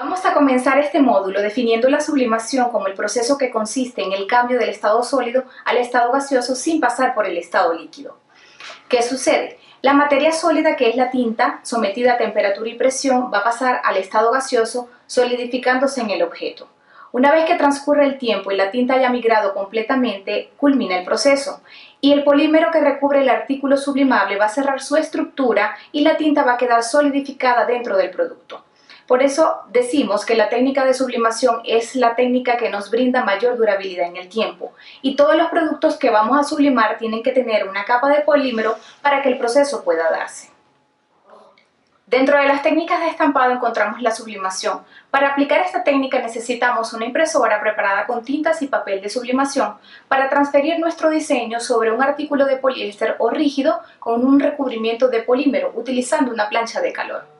Vamos a comenzar este módulo definiendo la sublimación como el proceso que consiste en el cambio del estado sólido al estado gaseoso sin pasar por el estado líquido. ¿Qué sucede? La materia sólida, que es la tinta, sometida a temperatura y presión, va a pasar al estado gaseoso solidificándose en el objeto. Una vez que transcurre el tiempo y la tinta haya migrado completamente, culmina el proceso y el polímero que recubre el artículo sublimable va a cerrar su estructura y la tinta va a quedar solidificada dentro del producto. Por eso decimos que la técnica de sublimación es la técnica que nos brinda mayor durabilidad en el tiempo y todos los productos que vamos a sublimar tienen que tener una capa de polímero para que el proceso pueda darse. Dentro de las técnicas de estampado encontramos la sublimación. Para aplicar esta técnica necesitamos una impresora preparada con tintas y papel de sublimación para transferir nuestro diseño sobre un artículo de poliéster o rígido con un recubrimiento de polímero utilizando una plancha de calor.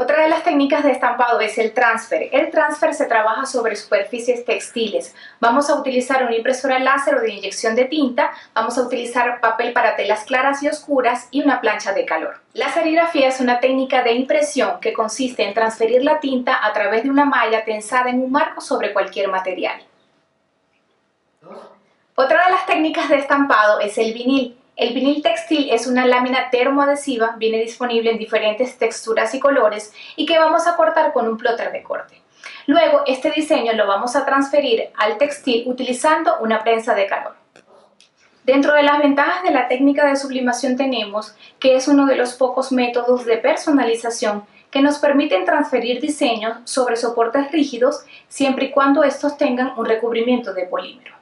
Otra de las técnicas de estampado es el transfer. El transfer se trabaja sobre superficies textiles. Vamos a utilizar una impresora láser o de inyección de tinta, vamos a utilizar papel para telas claras y oscuras y una plancha de calor. La serigrafía es una técnica de impresión que consiste en transferir la tinta a través de una malla tensada en un marco sobre cualquier material. Otra de las técnicas de estampado es el vinil. El vinil textil es una lámina termoadhesiva, viene disponible en diferentes texturas y colores y que vamos a cortar con un plotter de corte. Luego este diseño lo vamos a transferir al textil utilizando una prensa de calor. Dentro de las ventajas de la técnica de sublimación tenemos que es uno de los pocos métodos de personalización que nos permiten transferir diseños sobre soportes rígidos siempre y cuando estos tengan un recubrimiento de polímero.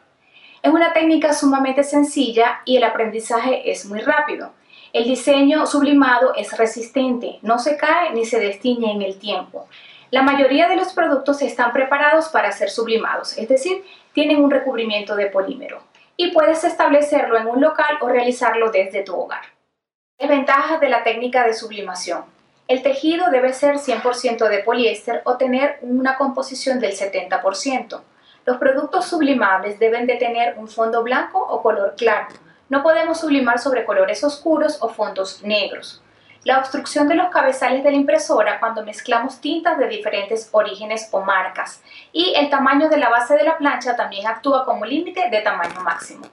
Es una técnica sumamente sencilla y el aprendizaje es muy rápido. El diseño sublimado es resistente, no se cae ni se destiñe en el tiempo. La mayoría de los productos están preparados para ser sublimados, es decir, tienen un recubrimiento de polímero y puedes establecerlo en un local o realizarlo desde tu hogar. Ventajas de la técnica de sublimación. El tejido debe ser 100% de poliéster o tener una composición del 70%. Los productos sublimables deben de tener un fondo blanco o color claro. No podemos sublimar sobre colores oscuros o fondos negros. La obstrucción de los cabezales de la impresora cuando mezclamos tintas de diferentes orígenes o marcas. Y el tamaño de la base de la plancha también actúa como límite de tamaño máximo.